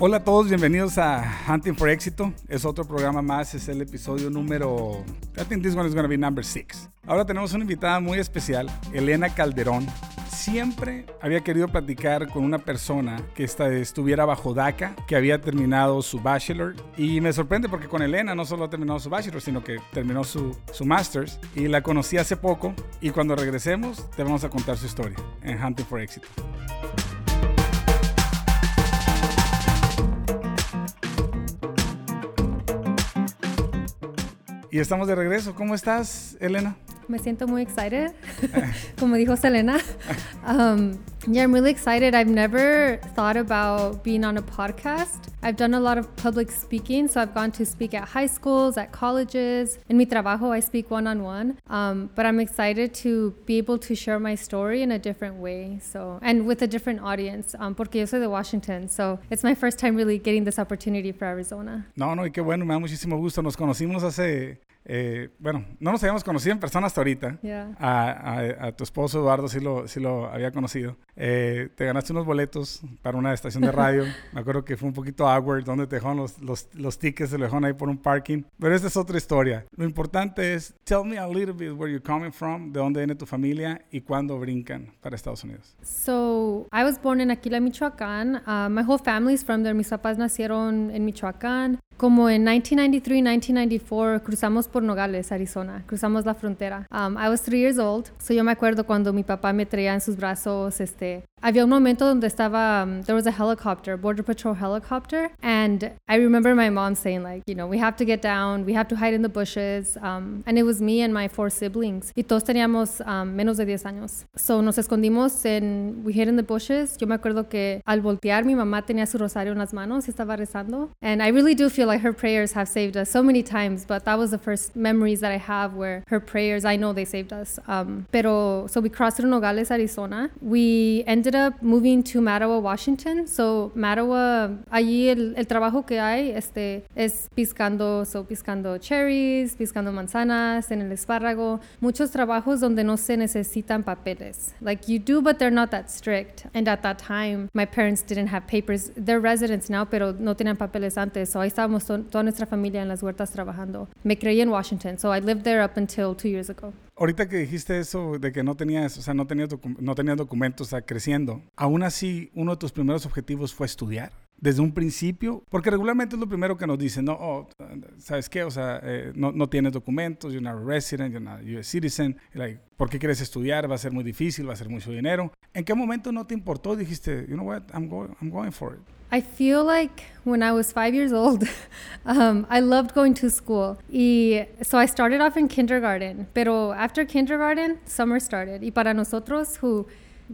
Hola a todos, bienvenidos a Hunting for Éxito. Es otro programa más, es el episodio número. I think this one is going to be number six. Ahora tenemos una invitada muy especial, Elena Calderón. Siempre había querido platicar con una persona que estuviera bajo DACA, que había terminado su bachelor. Y me sorprende porque con Elena no solo ha terminado su bachelor, sino que terminó su, su master's. Y la conocí hace poco. Y cuando regresemos, te vamos a contar su historia en Hunting for Éxito. Y estamos de regreso. ¿Cómo estás, Elena? Me siento muy excited. Como dijo Selena. Um, yeah, I'm really excited. I've never thought about being on a podcast. I've done a lot of public speaking. So I've gone to speak at high schools, at colleges. In mi trabajo, I speak one on one. But I'm excited to be able to share my story in a different way. So, and with a different audience. Um, porque yo soy de Washington. So it's my first time really getting this opportunity for Arizona. No, no, y qué bueno. Me da muchísimo gusto. Nos conocimos hace Eh, bueno, no nos habíamos conocido en persona hasta ahorita. A, tu esposo Eduardo sí lo, sí lo había conocido. Eh, te ganaste unos boletos para una estación de radio. Me acuerdo que fue un poquito awkward donde te dejaron los, los, los tickets, se lo dejaron ahí por un parking. Pero esta es otra historia. Lo importante es, tell me a little bit where you're coming from, de dónde viene tu familia y cuándo brincan para Estados Unidos. So, I was born in Aquila, Michoacán. Uh, my whole family is from there. Mis papás nacieron en Michoacán. Como en 1993, 1994, cruzamos por Nogales, Arizona. Cruzamos la frontera. Um, I was three years old. So yo me acuerdo cuando mi papá me traía en sus brazos, este, había un momento donde estaba, um, there was a helicopter, Border Patrol helicopter, and I remember my mom saying like, you know, we have to get down, we have to hide in the bushes, um, and it was me and my four siblings, y todos teníamos um, menos de 10 años. So nos escondimos en, we hid in the bushes. Yo me acuerdo que al voltear mi mamá tenía su rosario en las manos y estaba rezando, and I really do feel like her prayers have saved us so many times, but that was the first memories that I have where her prayers, I know they saved us. Um, pero so we crossed through Nogales, Arizona. We ended ended up moving to Mattawa, Washington. So Mattawa, allí el, el trabajo que hay este, es piscando, so piscando cherries, piscando manzanas en el espárrago. Muchos trabajos donde no se necesitan papeles. Like you do, but they're not that strict. And at that time, my parents didn't have papers. They're residents now, pero no tenían papeles antes. So ahí estábamos to toda nuestra familia en las huertas trabajando. Me creí en Washington. So I lived there up until two years ago. Ahorita que dijiste eso de que no tenías, o sea, no tenías, no tenías documentos, o sea, creciendo, aún así, uno de tus primeros objetivos fue estudiar desde un principio, porque regularmente es lo primero que nos dicen, no, oh, ¿sabes qué? O sea, eh, no, no, tienes documentos, you're not a resident, you're not a US citizen, like, ¿por qué quieres estudiar? Va a ser muy difícil, va a ser mucho dinero. ¿En qué momento no te importó? Dijiste, you know what, I'm going, I'm going for it. I feel like when I was five years old, um, I loved going to school. Y so I started off in kindergarten, pero after kindergarten, summer started. Y para nosotros who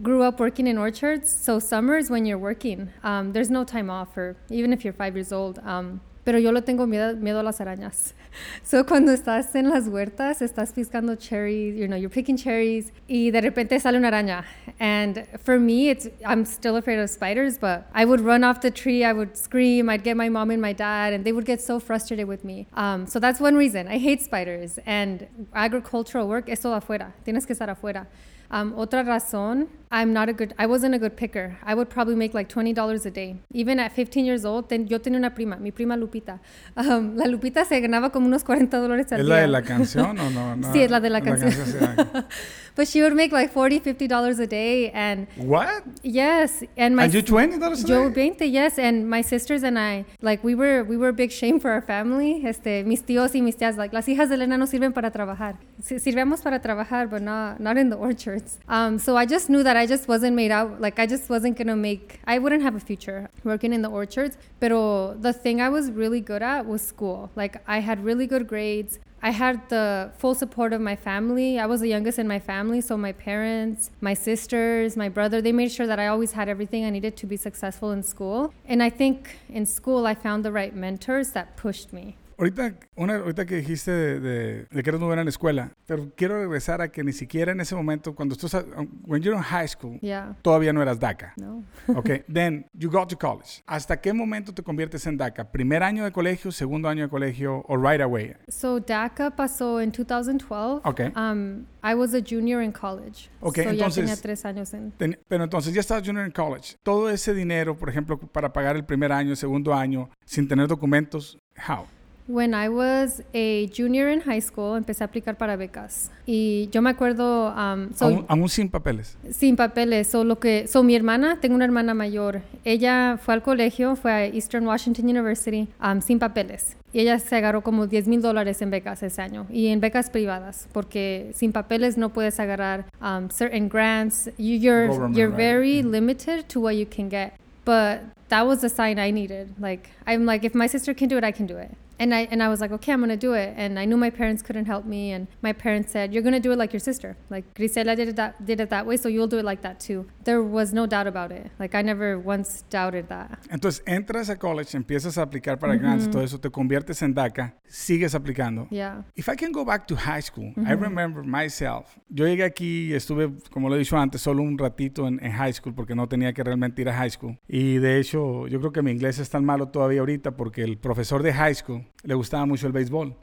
grew up working in orchards, so summer is when you're working. Um, there's no time off, or even if you're five years old. Um, pero yo le tengo miedo, miedo a las arañas. So cuando estás en las huertas, estás piscando cherries, you know, you're picking cherries, y de repente sale una araña. And for me, it's I'm still afraid of spiders, but I would run off the tree, I would scream, I'd get my mom and my dad, and they would get so frustrated with me. Um, so that's one reason. I hate spiders. And agricultural work es todo afuera. Tienes que estar afuera. Um, otra razón, I'm not a good, I wasn't a good picker. I would probably make like $20 a day. Even at 15 years old, ten, yo tenía una prima, mi prima Lupita. Um, la Lupita se ganaba como unos 40 dólares al ¿Es día. ¿Es la de la canción o no? no sí, es la de la, la canción. canción But she would make like 40, 50 dollars a day. And what? Yes. And my and you 20 dollars a day? Yo 20, yes. And my sisters and I, like we were, we were a big shame for our family. Este, mis tíos y mis tías, like las hijas de Elena no sirven para trabajar. Sirvemos para trabajar, but not, not in the Um, so I just knew that I just wasn't made out, like I just wasn't gonna make, I wouldn't have a future working in the orchards. Pero the thing I was really good at was school. Like I had really good grades. I had the full support of my family. I was the youngest in my family, so my parents, my sisters, my brother, they made sure that I always had everything I needed to be successful in school. And I think in school I found the right mentors that pushed me. Ahorita, una, ahorita que dijiste de, de, de que eres muy buena en la escuela, pero quiero regresar a que ni siquiera en ese momento, cuando tú estás, when you're in high school, Yeah. todavía no eras DACA. No. Ok, then you go to college. ¿Hasta qué momento te conviertes en DACA? ¿Primer año de colegio, segundo año de colegio o right away? So DACA pasó en 2012. Okay. Um, I was a junior in college. Okay, so entonces- ya tenía tres años en. Ten- pero entonces ya estabas junior en college. Todo ese dinero, por ejemplo, para pagar el primer año, el segundo año, sin tener documentos, how? When I was a junior in high school, empecé a aplicar para becas. Y yo me acuerdo, um, so, aún, aún sin papeles. sin papeles, so lo que, so mi hermana, tengo una hermana mayor, ella fue al colegio, fue a Eastern Washington University, um, sin papeles. Y ella se agarró como 10 mil dólares en becas ese año, y en becas privadas, porque sin papeles no puedes agarrar um, certain grants. You, you're Government, you're right. very limited to what you can get. But that was the sign I needed. Like I'm like, if my sister can do it, I can do it. And I and I was like, okay, I'm gonna do it. And I knew my parents couldn't help me, and my parents said, you're gonna do it like your sister. Like Grisela did it that did it that way, so you'll do it like that too. There was no doubt about it. Like I never once doubted that. Entonces entras a college, empiezas a aplicar para grants, todo eso, te conviertes en DACA, sigues aplicando. Yeah. If I can go back to high school, I remember myself. Yo llegué aquí estuve, como lo he dicho antes, solo un ratito en, en high school porque no tenía que realmente ir a high school. Y de hecho, yo creo que mi inglés es tan malo todavía ahorita porque el profesor de high school le gustaba mucho el béisbol.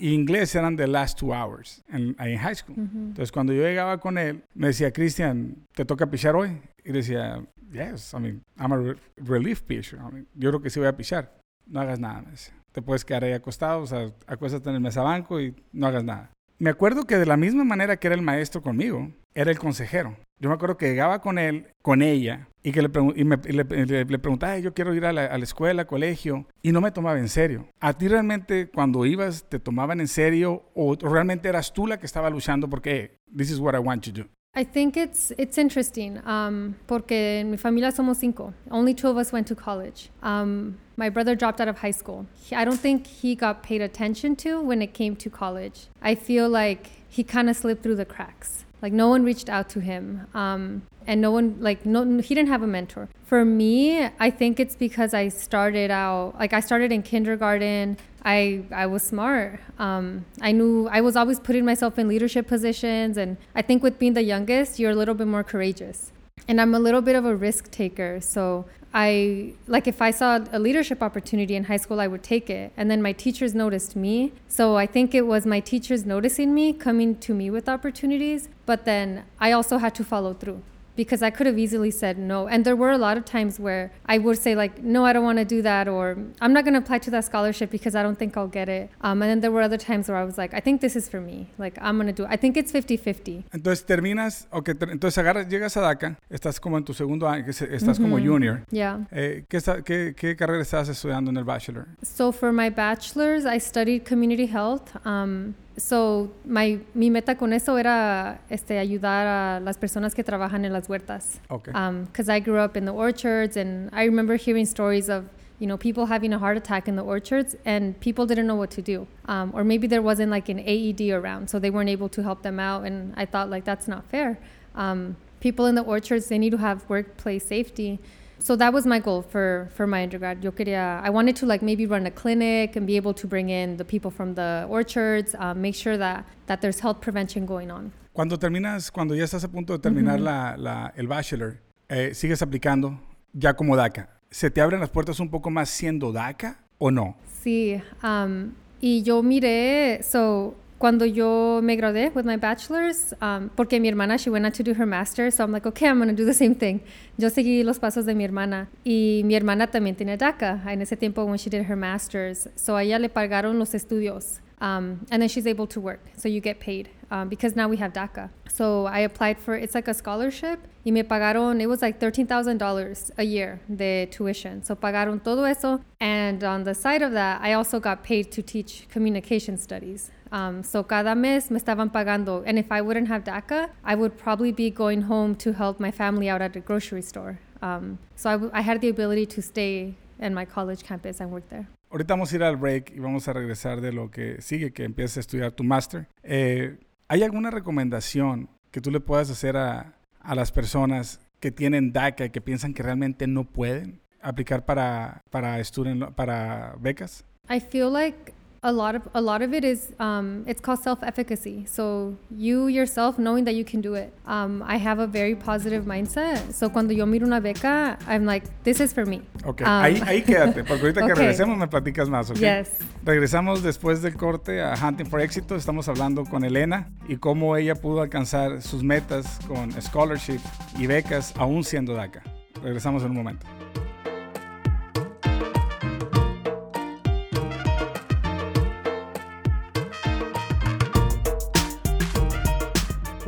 Y inglés eran the last two hours en, ahí en high school. Entonces, cuando yo llegaba con él, me decía, Cristian, ¿te toca pichar hoy? Y decía, yes, I mean, I'm a re- relief pitcher. I mean, yo creo que sí voy a pichar. No hagas nada, me decía. Te puedes quedar ahí acostado, o sea, acuéstate en el mesabanco y no hagas nada. Me acuerdo que de la misma manera que era el maestro conmigo, era el consejero. Yo me acuerdo que llegaba con él, con ella, y que le, preguntaba, "Ay, yo quiero ir a la, a la escuela, colegio, y no me tomaba en serio. ¿A ti realmente cuando ibas te tomaban en serio o realmente eras tú la que estaba luchando porque "Hey, this is what I want to do? I think it's it's interesting um, porque en mi familia somos cinco. Only two of us went to college. Um, my brother dropped out of high school. I don't think he got paid attention to when it came to college. I feel like he kind of slipped through the cracks. Like no one reached out to him, um, and no one like no he didn't have a mentor. For me, I think it's because I started out like I started in kindergarten. I I was smart. Um, I knew I was always putting myself in leadership positions, and I think with being the youngest, you're a little bit more courageous. And I'm a little bit of a risk taker, so I like if I saw a leadership opportunity in high school, I would take it. And then my teachers noticed me, so I think it was my teachers noticing me, coming to me with opportunities. But then I also had to follow through because I could have easily said no. And there were a lot of times where I would say like, no, I don't want to do that, or I'm not going to apply to that scholarship because I don't think I'll get it. Um, and then there were other times where I was like, I think this is for me. Like I'm going to do it. I think it's 50-50. Entonces terminas, ok, ter- entonces agarras, llegas a DACA, estás como en tu segundo año, que se- estás como junior. Yeah. Eh, ¿qué, está- qué, qué carrera estás estudiando en el bachelor? So for my bachelor's, I studied community health. Um, so my mi meta con eso era este ayudar a las personas que trabajan en las huertas. Ok. because I grew up in the orchards, and I remember hearing stories of you know people having a heart attack in the orchards, and people didn't know what to do, um, or maybe there wasn't like an AED around, so they weren't able to help them out. And I thought like that's not fair. Um, people in the orchards they need to have workplace safety. So that was my goal for for my undergrad. Yo quería, I wanted to like maybe run a clinic and be able to bring in the people from the orchards, um, make sure that that there's health prevention going on. Cuando terminas, cuando ya estás a punto de terminar la, la- el bachelor, eh, sigues aplicando ya como DACA. ¿Se te abren las puertas un poco más siendo DACA o no? Sí, um, y yo miré, so cuando yo me gradué with my bachelor's, um, porque mi hermana, she went on to do her master's, so I'm like, okay, I'm going to do the same thing. Yo seguí los pasos de mi hermana y mi hermana también tenía DACA en ese tiempo when she did her master's, so a ella le pagaron los estudios. Um, and then she's able to work, so you get paid um, because now we have DACA. So I applied for it's like a scholarship y me pagaron it was like thirteen thousand dollars a year de tuition. So pagaron todo eso, and on the side of that, I also got paid to teach communication studies. Um, so cada mes me estaban pagando, and if I wouldn't have DACA, I would probably be going home to help my family out at a grocery store. Um, so I, w- I had the ability to stay in my college campus and work there. Ahorita vamos a ir al break y vamos a regresar de lo que sigue, que empieces a estudiar tu máster. Eh, ¿Hay alguna recomendación que tú le puedas hacer a, a las personas que tienen DACA y que piensan que realmente no pueden aplicar para, para, student para becas? I feel like a lot of a lot of it is um, it's called self-efficacy. So you yourself knowing that you can do it. Um, I have a very positive mindset. So cuando yo miro una beca, I'm like, this is for me. Ok, Um, ahí, ahí quédate, porque ahorita que Ok. regresemos me platicas más, ¿ok? Yes. Regresamos después del corte a Hunting for Éxito. Estamos hablando con Elena y cómo ella pudo alcanzar sus metas con scholarship y becas aún siendo DACA. Regresamos en un momento.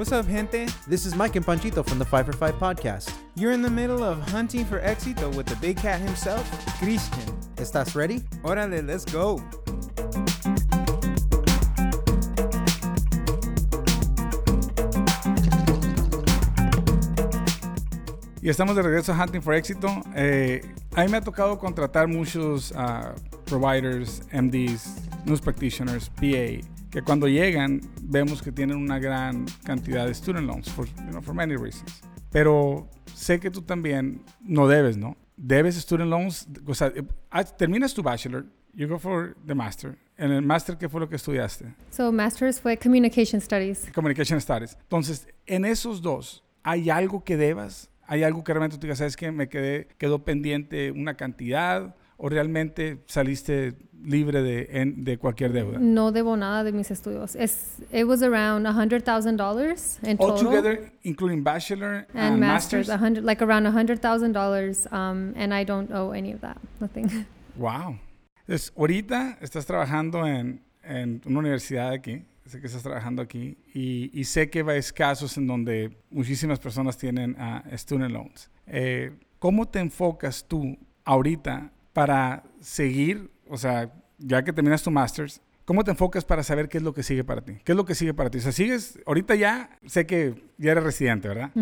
What's up, gente? This is Mike and Panchito from the 5 for 5 podcast. You're in the middle of hunting for éxito with the big cat himself, Christian. ¿Estás ready? Órale, let's go. Y estamos de regreso a Hunting for Éxito. Eh, a mí me ha tocado contratar muchos ah, providers, MDs, nurse practitioners, PA, que cuando llegan vemos que tienen una gran cantidad de student loans, for, you know, for many reasons. Pero sé que tú también no debes, ¿no? Debes student loans, o sea, eh, terminas tu bachelor, you go for the master. En el master, ¿qué fue lo que estudiaste? So masters fue communication studies. Communication Studies. Entonces, en esos dos, ¿hay algo que debas? ¿Hay algo que realmente tú digas, sabes que me quedé, quedó pendiente una cantidad? ¿O realmente saliste libre de, en- de cualquier deuda? No debo nada de mis estudios. Es, it was around $100,000 in total. Altogether, including bachelor and, and masters? masters, a hundred, like around $100,000. Um, and I don't owe any of that. Nothing. Wow. Entonces, ahorita estás trabajando en, en una universidad aquí. Sé que estás trabajando aquí. Y, y sé que ves casos en donde muchísimas personas tienen ah, student loans. Eh, ¿Cómo te enfocas tú ahorita para seguir, o sea, ya que terminas tu master's, ¿cómo te enfocas para saber qué es lo que sigue para ti? ¿Qué es lo que sigue para ti? O sea, sigues, ahorita ya, sé que ya eres residente, ¿verdad?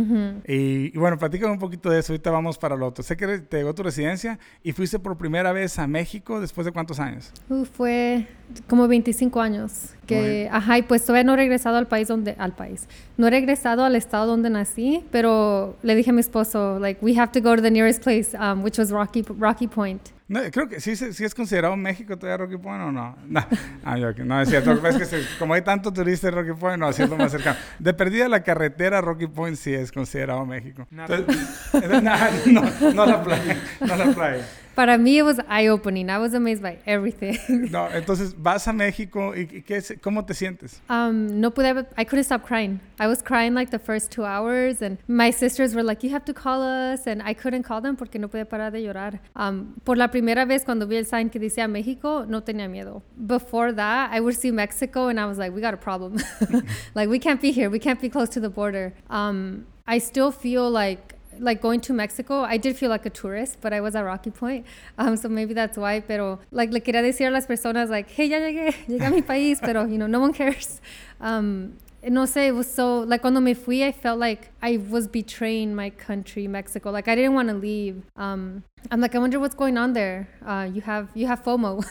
Y, y bueno, platícame un poquito de eso. Ahorita vamos para lo otro. Sé que te llegó tu residencia y fuiste por primera vez a México después de cuántos años. Uh, fue como 25 años que, ajá, y pues todavía no he regresado al país donde, al país. No he regresado al estado donde nací, pero le dije a mi esposo, like, we have to go to the nearest place, um, which was Rocky, Rocky Point. No, creo que sí, sí es considerado México todavía Rocky Point o no. No, ah, yo no es cierto. Que pasa es que se- como hay tanto turista en Rocky Point, no, es lo más cercano. De perdida la carretera Rocky Point sí es considerado México. Entonces, nah, no, no la playa, no la playa. Para mí, it was eye-opening. I was amazed by everything. No, entonces vas a México y, y ¿qué, ¿cómo te sientes? Um, no pude, I couldn't stop crying. I was crying like the first two hours, and my sisters were like, "You have to call us," and I couldn't call them porque no podía parar de llorar. Um, por la primera vez cuando vi el sign que decía México, no tenía miedo. Before that, I would see Mexico, and I was like, "We got a problem. like we can't be here. We can't be close to the border." Um, I still feel like like going to Mexico, I did feel like a tourist, but I was at Rocky Point. Um, so maybe that's why. Pero like le quería decir a las personas like, hey, ya llegué, llegué a mi país, pero you know, no one cares. Um, no sé, it was so like cuando me fui, I felt like I was betraying my country, Mexico. Like I didn't want to leave. Um, I'm like, I wonder what's going on there. Uh, you have you have FOMO.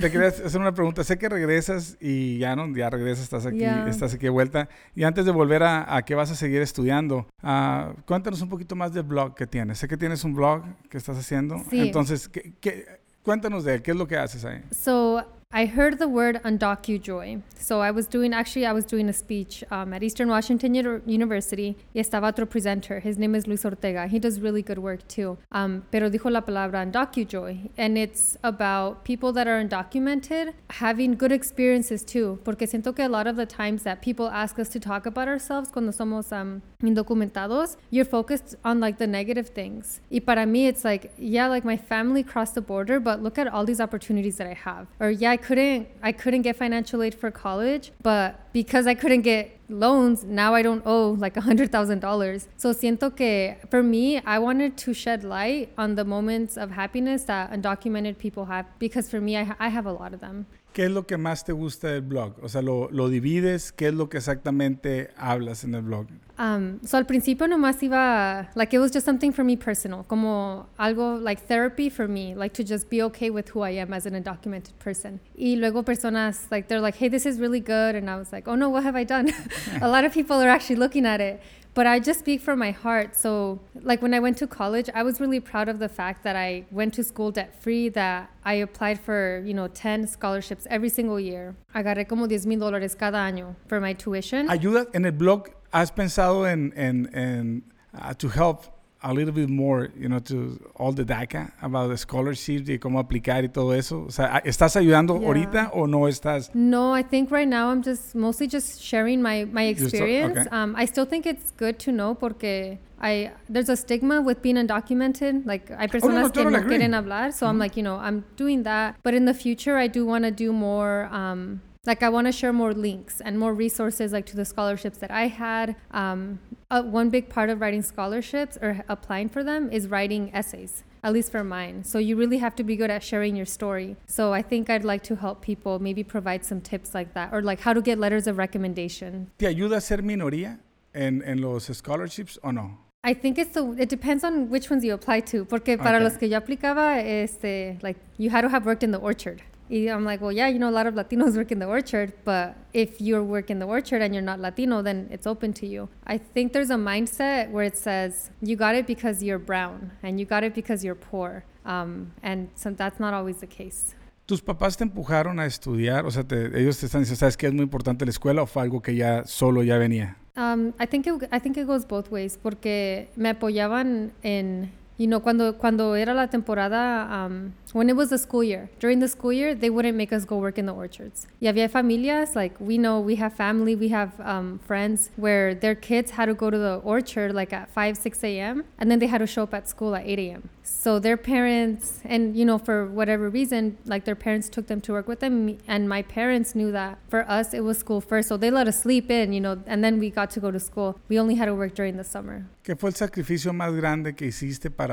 Te quería hacer una pregunta. Sé que regresas y ya no, ya regresas, estás aquí, Ya. estás aquí de vuelta. Y antes de volver a, a que vas a seguir estudiando, ah, cuéntanos un poquito más del blog que tienes. Sé que tienes un blog que estás haciendo. Sí. Entonces, ¿qué, qué- cuéntanos de él. ¿Qué es lo que haces ahí? So I heard the word undocujoy. So I was doing, actually, I was doing a speech um, at Eastern Washington Uni- University y estaba otro presenter. His name is Luis Ortega. He does really good work too. Um, pero dijo la palabra undocujoy. And it's about people that are undocumented having good experiences too. Porque siento que a lot of the times that people ask us to talk about ourselves cuando somos um, indocumentados, you're focused on like the negative things. Y para mí, it's like, yeah, like my family crossed the border, but look at all these opportunities that I have. Or yeah, couldn't, I couldn't get financial aid for college, but because I couldn't get loans, now I don't owe like a hundred thousand dollars. So siento que for me, I wanted to shed light on the moments of happiness that undocumented people have, because for me, I, I have a lot of them. ¿Qué es lo que más te gusta del blog? O sea, lo, lo divides. ¿Qué es lo que exactamente hablas en el blog? Um, so al principio nomás iba, like it was just something for me personal, como algo like therapy for me, like to just be okay with who I am as an undocumented person. Y luego personas, like they're like, hey, this is really good. And I was like, oh no, what have I done? a lot of people are actually looking at it. But I just speak from my heart. So, like when I went to college, I was really proud of the fact that I went to school debt free, that I applied for, you know, 10 scholarships every single year. Agarré como 10 mil dólares cada año for my tuition. Ayuda en el blog. ¿Has pensado en, en, en uh, to help a little bit more, you know, to all the DACA about the scholarships y cómo aplicar y todo eso? O sea, ¿estás ayudando Yeah. ahorita o no estás? No, I think right now I'm just mostly just sharing my my experience. okay. Um, I still think it's good to know porque I there's a stigma with being undocumented. Like hay personas que totally no agree. quieren hablar, so I'm like, you know, I'm doing that. But in the future, I do want to do more. Um, like I want to share more links and more resources, like to the scholarships that I had. Um, uh, one big part of writing scholarships or applying for them is writing essays at least for mine. So you really have to be good at sharing your story. So I think I'd like to help people, maybe provide some tips like that, or like how to get letters of recommendation. ¿Te ayuda a ser minoría en, en los scholarships o no? I think it's the it depends on which ones you apply to. Porque para Okay. los que yo aplicaba, este, like you had to have worked in the orchard. I'm like, well, yeah, you know, a lot of Latinos work in the orchard, but if you work in the orchard and you're not Latino, then it's open to you. I think there's a mindset where it says you got it because you're brown and you got it because you're poor, um, and so that's not always the case. ¿Tus papás te empujaron a estudiar? O sea, te- ellos te están diciendo, ¿sabes que es muy importante la escuela o fue algo que ya solo ya venía? Um, I think it, I think it goes both ways porque me apoyaban en you know cuando cuando era la temporada um, when it was the school year during the school year they wouldn't make us go work in the orchards. Y había familias like we know we have family we have um, friends where their kids had to go to the orchard like at 5 6 a.m and then they had to show up at school at 8 a.m so their parents and you know for whatever reason like their parents took them to work with them and my parents knew that for us it was school first so they let us sleep in you know and then we got to go to school. We only had to work during the summer. ¿Qué fue el sacrificio más grande que hiciste para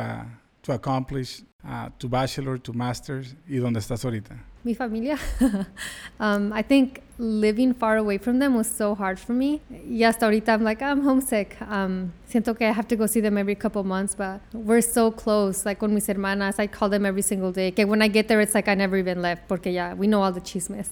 to accomplish uh, tu bachelor, to master's y dónde estás ahorita? mi familia. Um, i think living far away from them was so hard for me. Y hasta ahorita i'm like i'm homesick. Um, siento que i have to go see them every couple months but we're so close like con mis hermanas i call them every single day que when i get there it's like i never even left porque yeah we know all the chismes.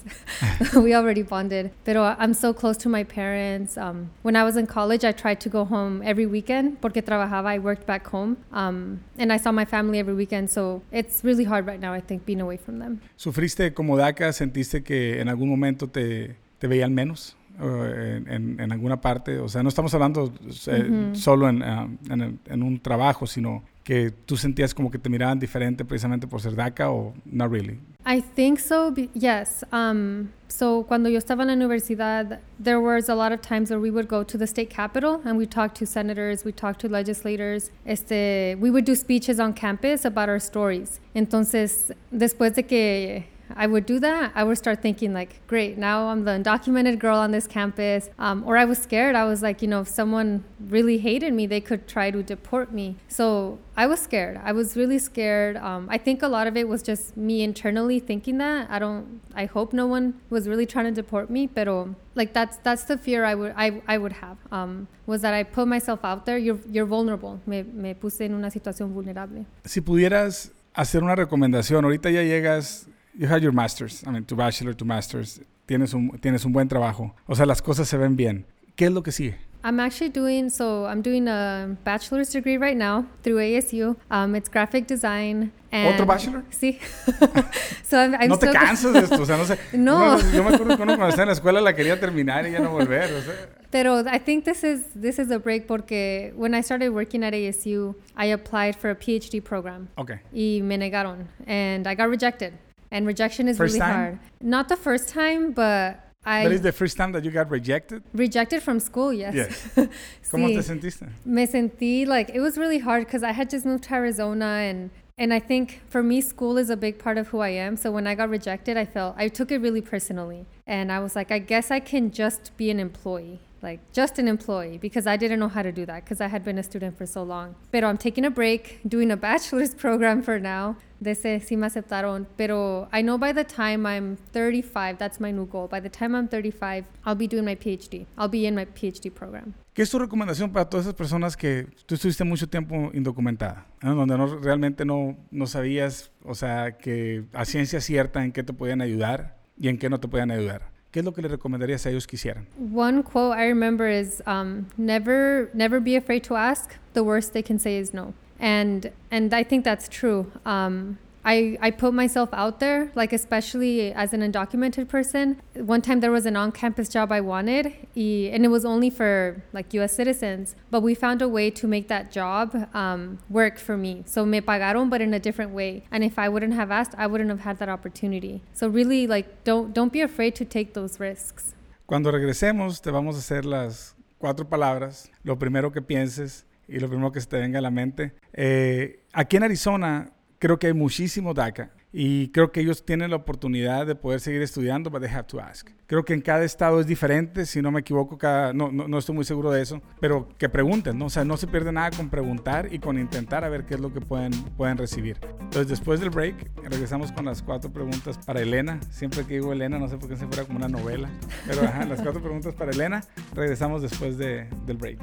We already bonded. Pero i'm so close to my parents. Um, when i was in college i tried to go home every weekend porque trabajaba i worked back home. Um, and i saw my family every weekend so it's really hard right now i think being away from them ¿Sufriste como DACA? ¿Sentiste que en algún momento te, te veían menos en, en- en alguna parte? O sea, no estamos hablando eh, Ujú. solo en, um, en un trabajo, sino que tú sentías como que te miraban diferente precisamente por ser DACA o not really. I think so. Yes. Um, so cuando yo estaba en la universidad, there was a lot of times where we would go to the state capitol and we talk to senators, we talk to legislators. Este, we would do speeches on campus about our stories. Entonces, después de que I would do that, I would start thinking like, great, now I'm the undocumented girl on this campus. Um, or I was scared. I was like, you know, if someone really hated me, they could try to deport me. So I was scared. I was really scared. Um, I think a lot of it was just me internally thinking that. I don't. I hope no one was really trying to deport me, pero like that's that's the fear I would I, I would have. Um, was that I put myself out there. You're you're vulnerable. Me me puse en una situación vulnerable. Si pudieras hacer una recomendación, ahorita ya llegas, you had your master's, I mean, tu bachelor, tu master's, tienes un, tienes un buen trabajo, o sea, las cosas se ven bien. ¿Qué es lo que sigue? I'm actually doing so. I'm doing a bachelor's degree right now through ASU. Um, it's graphic design. And ¿Otro bachelor? Sí. so I'm, I'm no te cansas de esto, o sea, no sé. No. Uno- yo me acuerdo que uno cuando estaba en la escuela la quería terminar y ya no volver, o sea. Pero I think this is this is a break porque when I started working at ASU, I applied for a PhD program Ok. y me negaron and I got rejected. And rejection is First really time? hard. Not the first time, but I That is the first time that you got rejected? rejected from school, yes. Yes. ¿Cómo Sí. te sentiste? me sentí like it was really hard because I had just moved to Arizona and and I think for me school is a big part of who I am. So when I got rejected, I felt I took it really personally. And I was like, I guess I can just be an employee. Like just an employee because I didn't know how to do that because I had been a student for so long. Pero I'm taking a break, doing a bachelor's program for now. De ese sí me aceptaron. Pero I know by the time I'm 35, that's my new goal. By the time I'm 35, I'll be doing my PhD. I'll be in my PhD program. ¿Qué es tu recomendación para todas esas personas que tú estuviste mucho tiempo indocumentada? ¿no? Donde no, realmente no, no sabías, o sea, que a ciencia cierta en qué te podían ayudar y en qué no te podían ayudar. ¿Qué es lo que le recomendarías a ellos que hicieran? One quote I remember is um, never never be afraid to ask. The worst they can say is no. And and I think that's true. Um, I, I put myself out there, like especially as an undocumented person. One time there was an on-campus job I wanted, and it was only for like U.S. citizens. But we found a way to make that job um, work for me. So me pagaron, but in a different way. And if I wouldn't have asked, I wouldn't have had that opportunity. So really, like don't don't be afraid to take those risks. Cuando regresemos, te vamos a hacer las cuatro palabras. Lo primero que pienses y lo primero que se te venga a la mente. Eh, aquí en Arizona creo que hay muchísimo DACA y creo que ellos tienen la oportunidad de poder seguir estudiando, but they have to ask. Creo que en cada estado es diferente, si no me equivoco, cada, no, no, no, estoy muy seguro de eso, pero que pregunten, ¿no? O sea, no se pierde nada con preguntar y con intentar a ver qué es lo que pueden, pueden recibir. Entonces, después del break, regresamos con las cuatro preguntas para Elena. Siempre que digo Elena, no sé por qué se fuera como una novela, pero ajá, las cuatro preguntas para Elena. Regresamos después de, del break.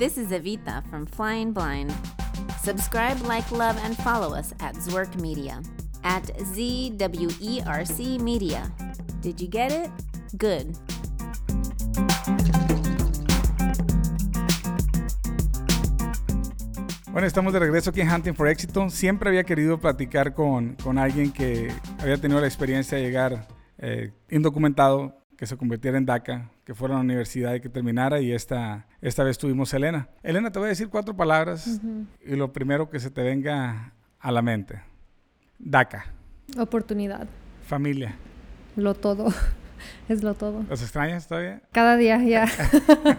This is Evita from Flying Blind. Subscribe, like, love, and follow us at Zwerk Media at ZWERC Media. Did you get it? Good. Bueno, estamos de regreso aquí en Hunting for Éxito. Siempre había querido platicar con, con alguien que había tenido la experiencia de llegar eh, indocumentado, que se convirtiera en DACA, que fuera a la universidad y que terminara. Y esta, esta vez tuvimos a Elena. Elena, te voy a decir cuatro palabras y lo primero que se te venga a la mente. DACA, Oportunidad. familia. Lo todo. Es lo todo. ¿Los extrañas todavía? Cada día ya.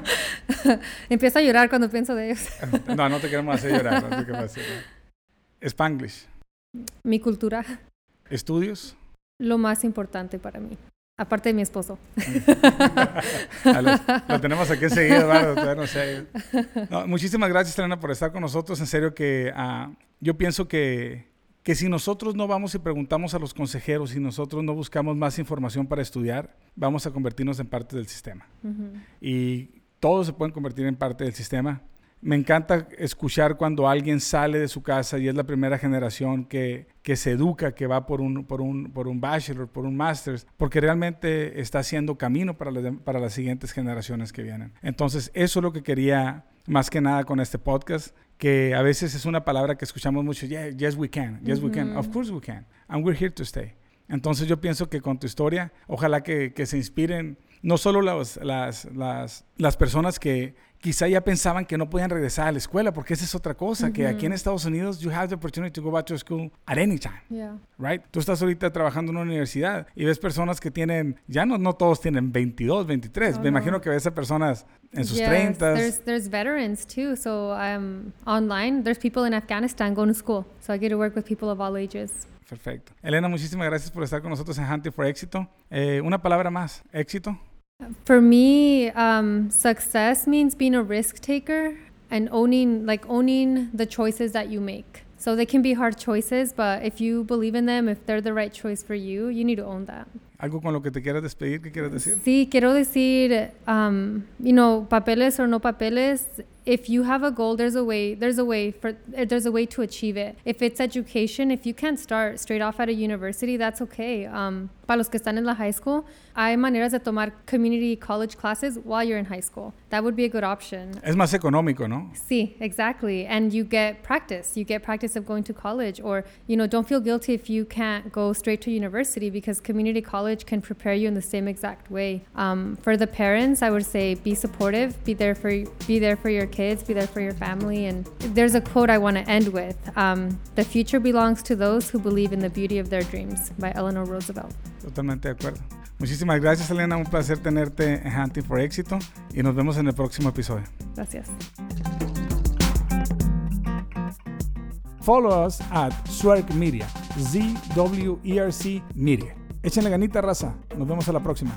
Empiezo a llorar cuando pienso de ellos. No, no te queremos hacer llorar. No te queremos hacer llorar. Spanglish. Mi cultura, Estudios. lo más importante para mí. Aparte de mi esposo. Lo tenemos aquí enseguida, Eduardo. no muchísimas gracias, Elena, por estar con nosotros. En serio que ah, yo pienso que, que si nosotros no vamos y preguntamos a los consejeros, si nosotros no buscamos más información para estudiar, vamos a convertirnos en parte del sistema. Y todos se pueden convertir en parte del sistema. Me encanta escuchar cuando alguien sale de su casa y es la primera generación que, que se educa, que va por un, por, un, por un bachelor, por un master's, porque realmente está haciendo camino para, las dem- para las siguientes generaciones que vienen. Entonces, eso es lo que quería más que nada con este podcast, que a veces es una palabra que escuchamos mucho, yeah, yes we can, yes we can, of course we can, and we're here to stay. Entonces yo pienso que con tu historia, ojalá que, que se inspiren no solo las, las, las, las personas que quizá ya pensaban que no podían regresar a la escuela, porque esa es otra cosa, que aquí en Estados Unidos you have the opportunity to go back to school at any time. Yeah. Right? Tú estás ahorita trabajando en una universidad y ves personas que tienen, ya no, no todos tienen 22, 23. Oh, Me imagino no. que ves a personas en sus Yes, 30. There's there's veterans too. So um, online, there's people in Afghanistan going to school. So I get to work with people of all ages. Perfecto. Elena, muchísimas gracias por estar con nosotros en Hunting for Éxito. Eh, una palabra más, éxito. For me, um, success means being a risk taker and owning, like owning the choices that you make. So they can be hard choices, but if you believe in them, if they're the right choice for you, you need to own that. ¿Algo con lo que te quieras despedir? ¿Qué quieres decir? Sí, quiero decir, um, you know, papeles or no papeles. If you have a goal, there's a way. There's a way for. eh, There's a way to achieve it. If it's education, if you can't start straight off at a university, that's okay. Um, para los que están en la high school, hay maneras de tomar community college classes while you're in high school. That would be a good option. Es más económico, ¿no? See, exactly. And you get practice. You get practice of going to college. Or, you know, don't feel guilty if you can't go straight to university because community college can prepare you in the same exact way. Um, for the parents, I would say be supportive, be there for be there for your kids, be there for your family. And there's a quote I want to end with. Um, the future belongs to those who believe in the beauty of their dreams by Eleanor Roosevelt. Totalmente de acuerdo. Muchísimas gracias, Elena. Un placer tenerte en Hunting for Éxito y nos vemos en el próximo episodio. Gracias. Follow us at Zwerk Media, Z-W-E-R-C Media. Échenle ganita, raza. Nos vemos a la próxima.